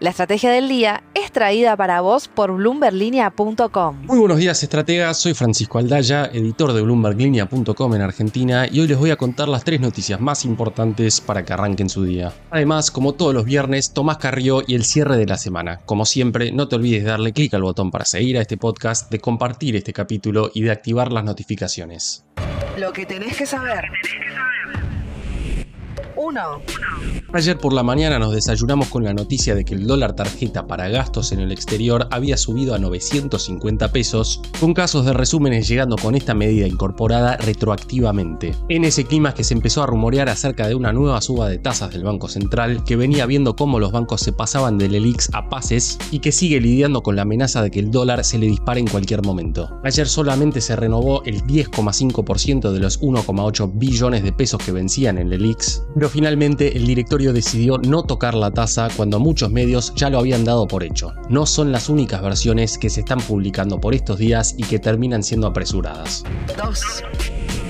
La estrategia del día es traída para vos por bloomberlinia.com. Muy buenos días, estrategas. Soy Francisco Aldaya, editor de bloomberlinia.com en Argentina, y hoy les voy a contar las tres noticias más importantes para que arranquen su día. Además, como todos los viernes, Tomás Carrió y el cierre de la semana. Como siempre, no te olvides de darle clic al botón para seguir a este podcast, de compartir este capítulo y de activar las notificaciones. Lo que tenés que saber. 1. Ayer por la mañana nos desayunamos con la noticia de que el dólar tarjeta para gastos en el exterior había subido a 950 pesos, con casos de resúmenes llegando con esta medida incorporada retroactivamente. En ese clima que se empezó a rumorear acerca de una nueva suba de tasas del Banco Central, que venía viendo cómo los bancos se pasaban del ELIX a pases y que sigue lidiando con la amenaza de que el dólar se le dispare en cualquier momento. Ayer solamente se renovó el 10,5% de los 1,8 billones de pesos que vencían en el ELIX, finalmente el decidió no tocar la tasa cuando muchos medios ya lo habían dado por hecho. No son las únicas versiones que se están publicando por estos días y que terminan siendo apresuradas.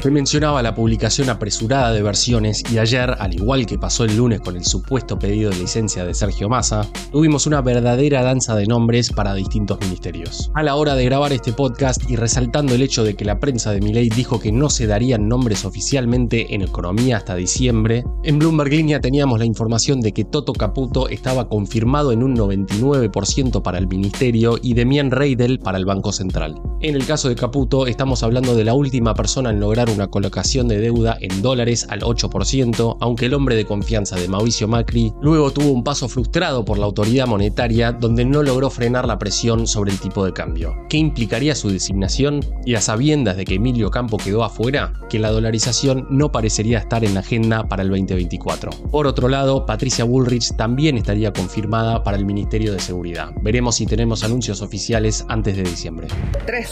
Se mencionaba la publicación apresurada de versiones y ayer, al igual que pasó el lunes con el supuesto pedido de licencia de Sergio Massa, tuvimos una verdadera danza de nombres para distintos ministerios. A la hora de grabar este podcast y resaltando el hecho de que la prensa de Milei dijo que no se darían nombres oficialmente en economía hasta diciembre, en Bloomberg Línea teníamos la información de que Toto Caputo estaba confirmado en un 99% para el ministerio y Demian Reidel para el Banco Central. En el caso de Caputo estamos hablando de la última persona en lograr una colocación de deuda en dólares al 8%, aunque el hombre de confianza de Mauricio Macri luego tuvo un paso frustrado por la autoridad monetaria donde no logró frenar la presión sobre el tipo de cambio. ¿Qué implicaría su designación? Y a sabiendas de que Emilio Campo quedó afuera, que la dolarización no parecería estar en la agenda para el 2024. Por otro lado, Patricia Bullrich también estaría confirmada para el Ministerio de Seguridad. Veremos si tenemos anuncios oficiales antes de diciembre. 3.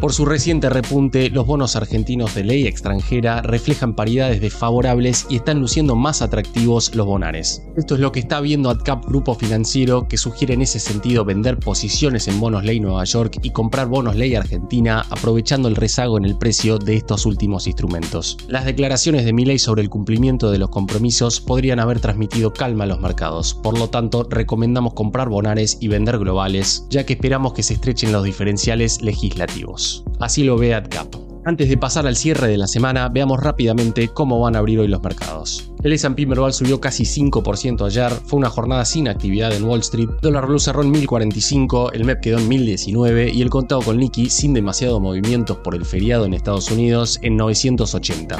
Por su reciente repunte, los bonos argentinos de ley extranjera reflejan paridades desfavorables y están luciendo más atractivos los bonares. Esto es lo que está viendo AdCap Grupo Financiero, que sugiere en ese sentido vender posiciones en bonos ley Nueva York y comprar bonos ley Argentina, aprovechando el rezago en el precio de estos últimos instrumentos. Las declaraciones de Milei sobre el cumplimiento de los compromisos podrían haber transmitido calma a los mercados, por lo tanto recomendamos comprar bonares y vender globales, ya que esperamos que se estrechen los diferenciales legislativos. Así lo ve AdCap. Antes de pasar al cierre de la semana, veamos rápidamente cómo van a abrir hoy los mercados. El S&P Merval subió casi 5% ayer, fue una jornada sin actividad en Wall Street, dólar blue cerró en 1045, el MEP quedó en 1019 y el contado con Nikkei sin demasiados movimientos por el feriado en Estados Unidos en 980.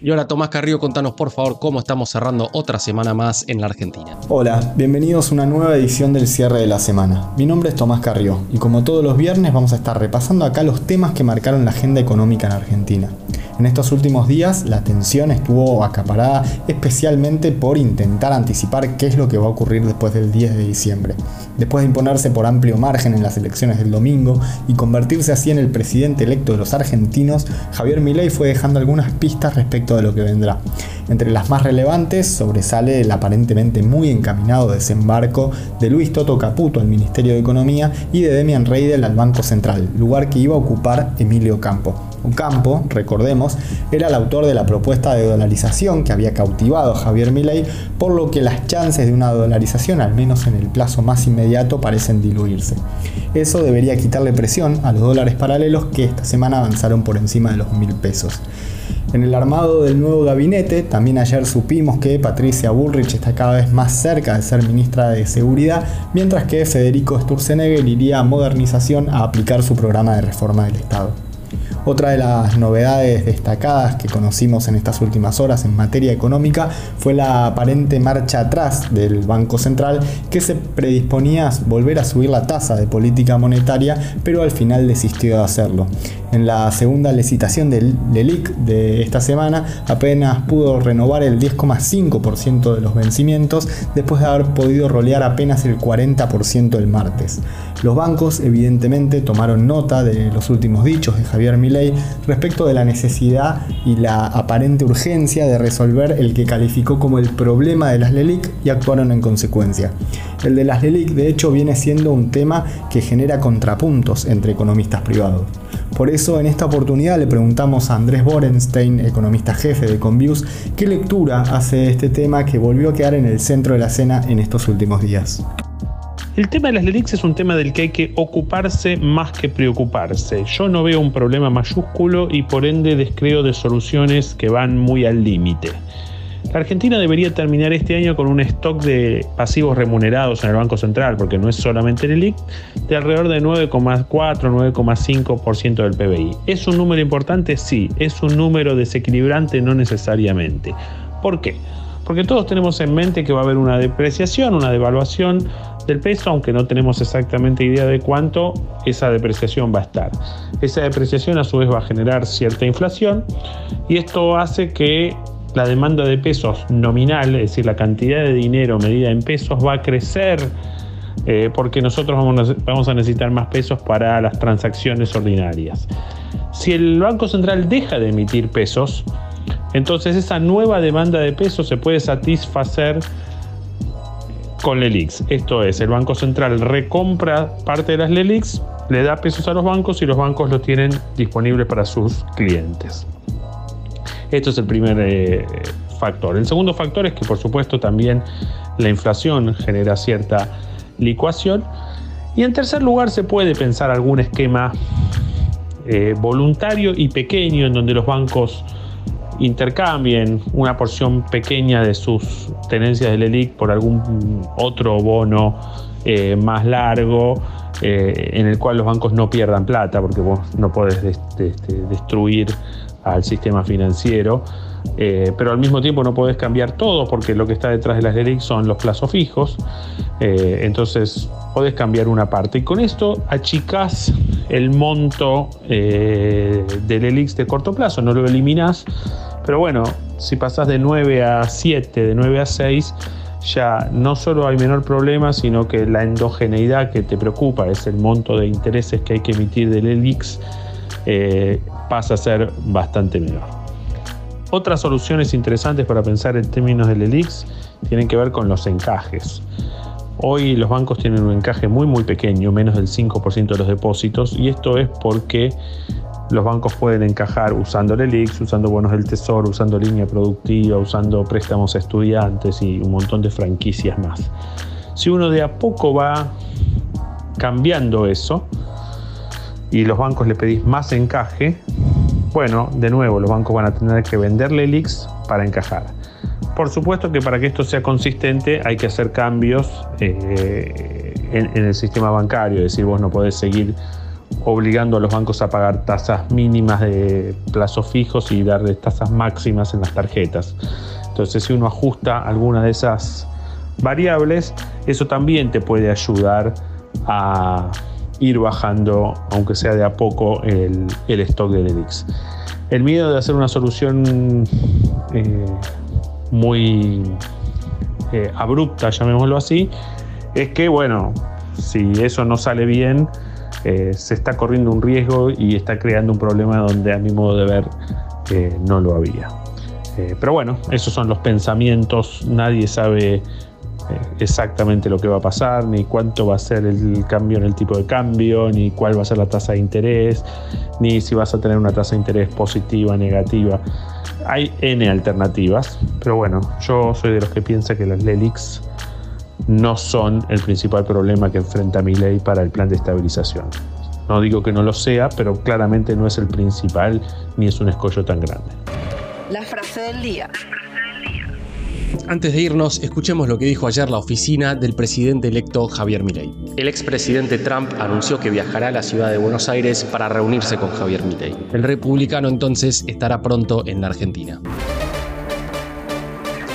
Y ahora Tomás Carrillo, contanos por favor cómo estamos cerrando otra semana más en la Argentina. Hola, bienvenidos a una nueva edición del cierre de la semana. Mi nombre es Tomás Carrió y como todos los viernes vamos a estar repasando acá los temas que marcaron la agenda económica en Argentina. En estos últimos días la atención estuvo acaparada especialmente por intentar anticipar qué es lo que va a ocurrir después del 10 de diciembre. Después de imponerse por amplio margen en las elecciones del domingo y convertirse así en el presidente electo de los argentinos, Javier Milei fue dejando algunas pistas respecto de lo que vendrá. Entre las más relevantes sobresale el aparentemente muy encaminado desembarco de Luis Toto Caputo al Ministerio de Economía y de Demian Reidel al Banco Central, lugar que iba a ocupar Emilio Campo. Campo, recordemos, era el autor de la propuesta de dolarización que había cautivado a Javier Milei, por lo que las chances de una dolarización, al menos en el plazo más inmediato, parecen diluirse. Eso debería quitarle presión a los dólares paralelos que esta semana avanzaron por encima de los mil pesos. En el armado del nuevo gabinete, también ayer supimos que Patricia Bullrich está cada vez más cerca de ser ministra de Seguridad, mientras que Federico Sturzenegger iría a modernización a aplicar su programa de reforma del Estado. Otra de las novedades destacadas que conocimos en estas últimas horas en materia económica fue la aparente marcha atrás del Banco Central que se predisponía a volver a subir la tasa de política monetaria, pero al final desistió de hacerlo. En la segunda licitación del LELIC de esta semana apenas pudo renovar el 10,5% de los vencimientos después de haber podido rolear apenas el 40% el martes. Los bancos evidentemente tomaron nota de los últimos dichos de Javier Milei Respecto de la necesidad y la aparente urgencia de resolver el que calificó como el problema de las LELIC y actuaron en consecuencia. El de las LELIC de hecho viene siendo un tema que genera contrapuntos entre economistas privados. Por eso en esta oportunidad le preguntamos a Andrés Borenstein, economista jefe de Convius, qué lectura hace de este tema que volvió a quedar en el centro de la escena en estos últimos días. El tema de las LELIX es un tema del que hay que ocuparse más que preocuparse. Yo no veo un problema mayúsculo y por ende descreo de soluciones que van muy al límite. La Argentina debería terminar este año con un stock de pasivos remunerados en el Banco Central, porque no es solamente el ELIC, de alrededor de 9,4, 9,5% del PBI. ¿Es un número importante? Sí. ¿Es un número desequilibrante? No necesariamente. ¿Por qué? Porque todos tenemos en mente que va a haber una depreciación, una devaluación del peso, aunque no tenemos exactamente idea de cuánto esa depreciación va a estar. Esa depreciación a su vez va a generar cierta inflación y esto hace que la demanda de pesos nominal, es decir, la cantidad de dinero medida en pesos, va a crecer eh, porque nosotros vamos a, necesitar más pesos para las transacciones ordinarias. Si el Banco Central deja de emitir pesos, entonces esa nueva demanda de pesos se puede satisfacer con LELIX. Esto es, el Banco Central recompra parte de las LELIX, le da pesos a los bancos y los bancos los tienen disponibles para sus clientes. Esto es el primer eh, factor. El segundo factor es que por supuesto también la inflación genera cierta licuación. Y en tercer lugar se puede pensar algún esquema eh, voluntario y pequeño en donde los bancos intercambien una porción pequeña de sus tenencias del ELIC por algún otro bono eh, más largo en el cual los bancos no pierdan plata porque vos no podés destruir al sistema financiero, eh, pero al mismo tiempo no podés cambiar todo porque lo que está detrás de las LELIX son los plazos fijos, eh, entonces podés cambiar una parte. Y con esto achicás el monto eh, del ELIX de corto plazo, no lo eliminás, pero bueno, si pasás de 9 a 7, de 9 a 6, ya no solo hay menor problema, sino que la endogeneidad que te preocupa es el monto de intereses que hay que emitir del ELIX pasa a ser bastante menor. Otras soluciones interesantes para pensar en términos del ELIX tienen que ver con los encajes. Hoy los bancos tienen un encaje muy muy pequeño, menos del 5% de los depósitos, y esto es porque los bancos pueden encajar usando el ELIX, usando bonos del tesoro, usando línea productiva, usando préstamos a estudiantes y un montón de franquicias más. Si uno de a poco va cambiando eso, y los bancos le pedís más encaje, bueno, de nuevo, los bancos van a tener que venderle elix para encajar. Por supuesto que para que esto sea consistente hay que hacer cambios eh, en, el sistema bancario, es decir, vos no podés seguir obligando a los bancos a pagar tasas mínimas de plazos fijos y darles tasas máximas en las tarjetas. Entonces, si uno ajusta alguna de esas variables, eso también te puede ayudar a ir bajando, aunque sea de a poco, el, stock de Elix. El miedo de hacer una solución eh, muy eh, abrupta, llamémoslo así, es que, bueno, si eso no sale bien, eh, se está corriendo un riesgo y está creando un problema donde a mi modo de ver no lo había. pero bueno, esos son los pensamientos, nadie sabe exactamente lo que va a pasar, ni cuánto va a ser el cambio en el tipo de cambio, ni cuál va a ser la tasa de interés, ni si vas a tener una tasa de interés positiva, negativa. Hay N alternativas, pero bueno, yo soy de los que piensa que las LELIX no son el principal problema que enfrenta mi ley para el plan de estabilización. No digo que no lo sea, pero claramente no es el principal ni es un escollo tan grande. La frase del día. Antes de irnos, escuchemos lo que dijo ayer la oficina del presidente electo Javier Milei. El expresidente Trump anunció que viajará a la ciudad de Buenos Aires para reunirse con Javier Milei. El republicano entonces estará pronto en la Argentina.